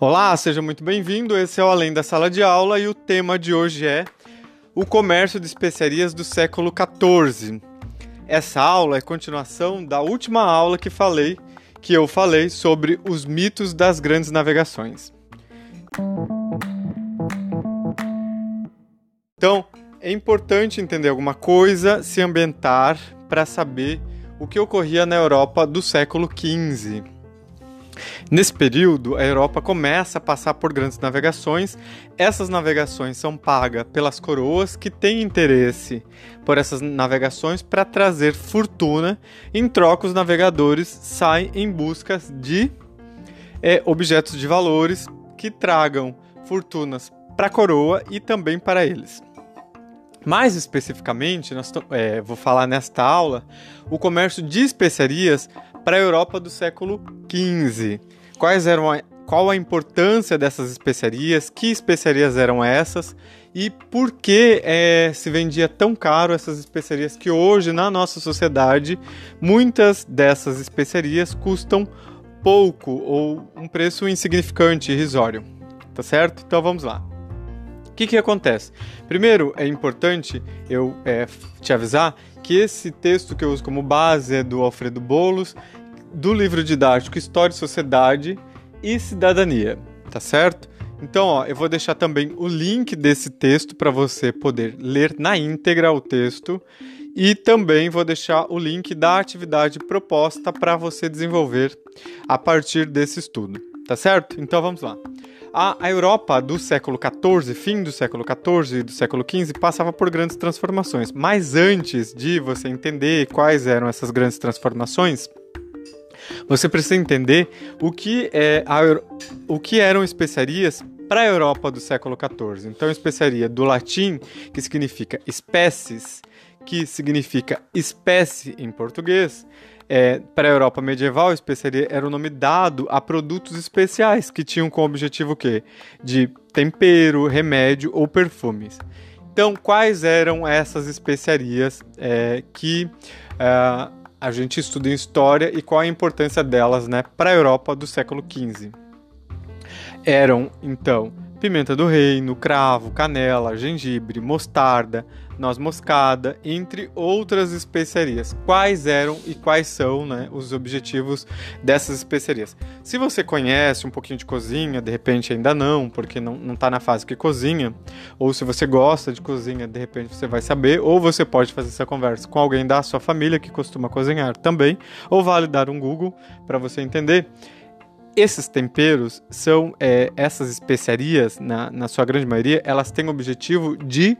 Olá, seja muito bem-vindo. Esse é o Além da Sala de Aula e o tema de hoje é o comércio de especiarias do século XIV. Essa aula é continuação da última aula que falei, que eu falei sobre os mitos das grandes navegações. Então, é importante entender alguma coisa, se ambientar para saber o que ocorria na Europa do século XV. Nesse período, a Europa começa a passar por grandes navegações. Essas navegações são pagas pelas coroas que têm interesse por essas navegações para trazer fortuna. Em troca, os navegadores saem em busca de é, objetos de valores que tragam fortunas para a coroa e também para eles. Mais especificamente, nós é, vou falar nesta aula o comércio de especiarias para a Europa do século XV. Quais eram a, qual a importância dessas especiarias? Que especiarias eram essas? E por que é, se vendia tão caro essas especiarias que hoje na nossa sociedade muitas dessas especiarias custam pouco ou um preço insignificante, irrisório. Tá certo? Então vamos lá. Que, que acontece? Primeiro, é importante eu é, te avisar que esse texto que eu uso como base é do Alfredo Bolos do livro didático História, Sociedade e Cidadania, tá certo? Então, ó, eu vou deixar também o link desse texto para você poder ler na íntegra o texto e também vou deixar o link da atividade proposta para você desenvolver a partir desse estudo, tá certo? Então vamos lá. A, Europa do século XIV, fim do século XIV e do século XV, passava por grandes transformações. Mas antes de você entender quais eram essas grandes transformações, você precisa entender o que, é a, o que eram especiarias para a Europa do século XIV. Então, especiaria do latim, que significa espécies, que significa espécie em português, é, para a Europa medieval, especiaria era o nome dado a produtos especiais que tinham como objetivo o quê? De tempero, remédio ou perfumes. Então, quais eram essas especiarias é, que uh, a gente estuda em história e qual a importância delas né, para a Europa do século XV. Eram, então, pimenta do reino, cravo, canela, gengibre, mostarda, noz moscada, entre outras especiarias. Quais eram e quais são né, os objetivos dessas especiarias? Se você conhece um pouquinho de cozinha, de repente ainda não, porque não está na fase que cozinha, ou se você gosta de cozinha, de repente você vai saber, ou você pode fazer essa conversa com alguém da sua família que costuma cozinhar também, ou vale dar um Google para você entender. Esses temperos são é, essas especiarias, na, na sua grande maioria, elas têm o objetivo de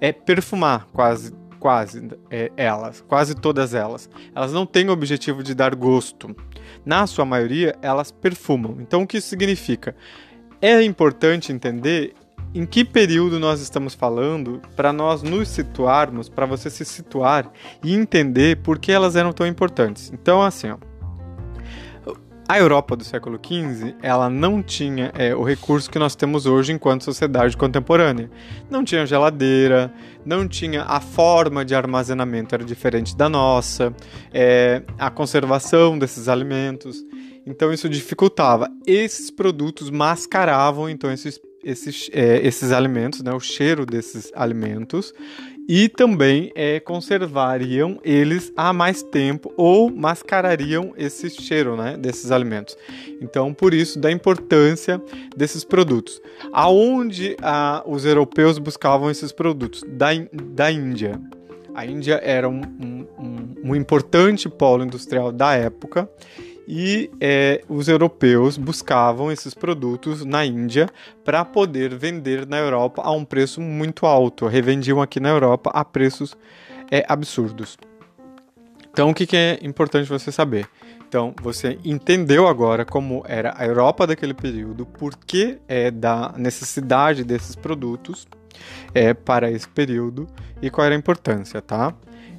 é, perfumar quase quase é, elas, quase todas elas. Elas não têm o objetivo de dar gosto. Na sua maioria, elas perfumam. Então, o que isso significa? É importante entender em que período nós estamos falando para nós nos situarmos, para você se situar e entender por que elas eram tão importantes. Então, assim, ó, a Europa do século XV, ela não tinha é, o recurso que nós temos hoje enquanto sociedade contemporânea. Não tinha geladeira, não tinha a forma de armazenamento era diferente da nossa, é, a conservação desses alimentos. Então isso dificultava. Esses produtos mascaravam então esses, esses, é, esses alimentos, né, o cheiro desses alimentos e também é, conservariam eles há mais tempo ou mascarariam esse cheiro né, desses alimentos. Então, por isso, da importância desses produtos. Aonde ah, os europeus buscavam esses produtos? Da, da Índia. A Índia era um, um, um importante polo industrial da época e é, os europeus buscavam esses produtos na Índia para poder vender na Europa a um preço muito alto, revendiam aqui na Europa a preços é, absurdos. Então, o que, que é importante você saber? Então, você entendeu agora como era a Europa daquele período, por que é da necessidade desses produtos é, para esse período e qual era a importância, tá?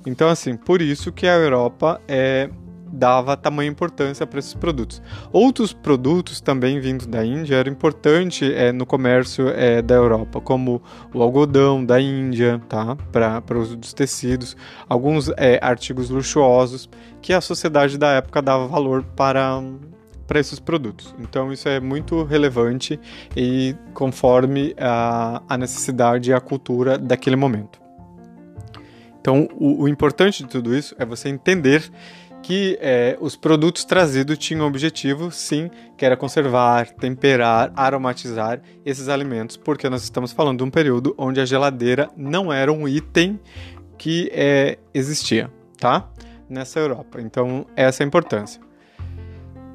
Então, assim, por isso que a Europa é dava tamanha importância para esses produtos. Outros produtos também vindos da Índia eram importantes é, no comércio é, da Europa, como o algodão da Índia, tá? para o uso dos tecidos, alguns é, artigos luxuosos que a sociedade da época dava valor para para esses produtos. Então isso é muito relevante e conforme a, a necessidade e a cultura daquele momento. Então o, o importante de tudo isso é você entender que é, os produtos trazidos tinham o objetivo, sim, que era conservar, temperar, aromatizar esses alimentos, porque nós estamos falando de um período onde a geladeira não era um item que é, existia, tá? Nessa Europa. Então, essa é a importância.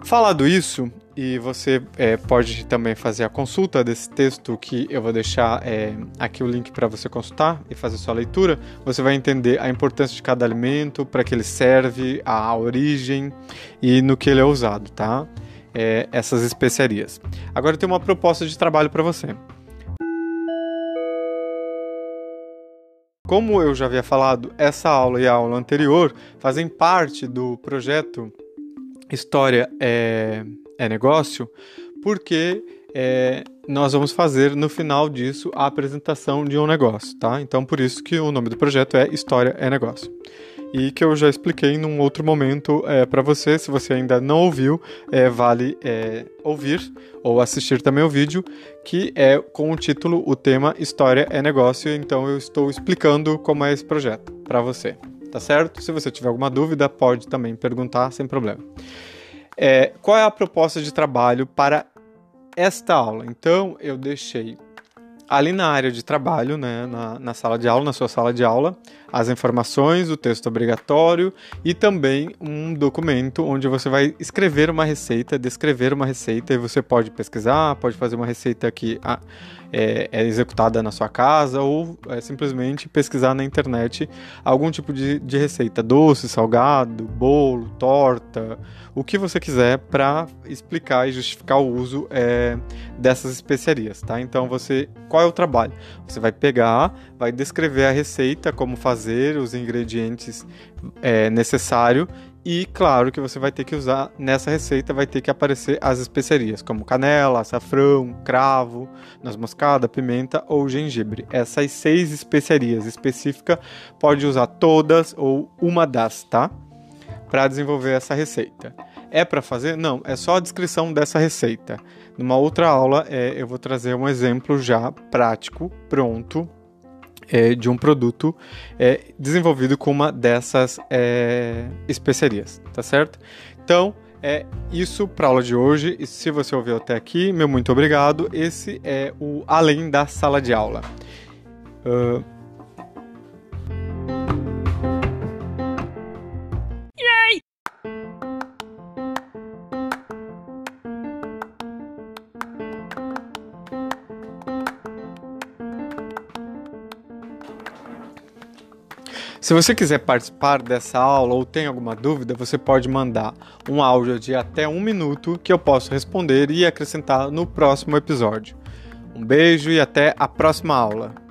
Falado isso, e você é, pode também fazer a consulta desse texto que eu vou deixar é, aqui o link para você consultar e fazer sua leitura. Você vai entender a importância de cada alimento, para que ele serve, a origem e no que ele é usado, tá? É, essas especiarias. Agora eu tenho uma proposta de trabalho para você. Como eu já havia falado, essa aula e a aula anterior fazem parte do projeto história é, é negócio, porque é, nós vamos fazer no final disso a apresentação de um negócio, tá? Então por isso que o nome do projeto é História é Negócio. E que eu já expliquei num outro momento é, para você, se você ainda não ouviu, é, vale é, ouvir ou assistir também o vídeo, que é com o título, o tema História é Negócio. Então eu estou explicando como é esse projeto para você tá certo? Se você tiver alguma dúvida, pode também perguntar sem problema. É, qual é a proposta de trabalho para esta aula? Então, eu deixei ali na área de trabalho, né, na, na, sala de aula, na sua sala de aula, as informações, o texto obrigatório e também um documento onde você vai escrever uma receita, descrever uma receita e você pode pesquisar, pode fazer uma receita ah, é, é, executada na sua casa ou é, simplesmente pesquisar na internet algum tipo de, de receita, doce, salgado, bolo, torta, o que você quiser para explicar e justificar o uso é, dessas especiarias, tá? Então você, qual é o trabalho? Você vai pegar, vai descrever a receita, como fazer, os ingredientes é, necessários e claro que você vai ter que usar nessa receita, vai ter que aparecer as especiarias, como canela, açafrão, cravo, noz moscada, pimenta ou gengibre. Essas seis especiarias específicas pode usar todas ou uma das, tá? Para desenvolver essa receita. É para fazer? Não, é só a descrição dessa receita. Numa outra aula, é, eu vou trazer um exemplo já prático, pronto, é, de um produto é, desenvolvido com uma dessas é, especiarias, tá certo? Então, é isso para aula de hoje. E se você ouviu até aqui, meu muito obrigado. Esse é o Além da Sala de Aula. Uh, Se você quiser participar dessa aula ou tem alguma dúvida, você pode mandar um áudio de até um minuto que eu posso responder e acrescentar no próximo episódio. Um beijo e até a próxima aula.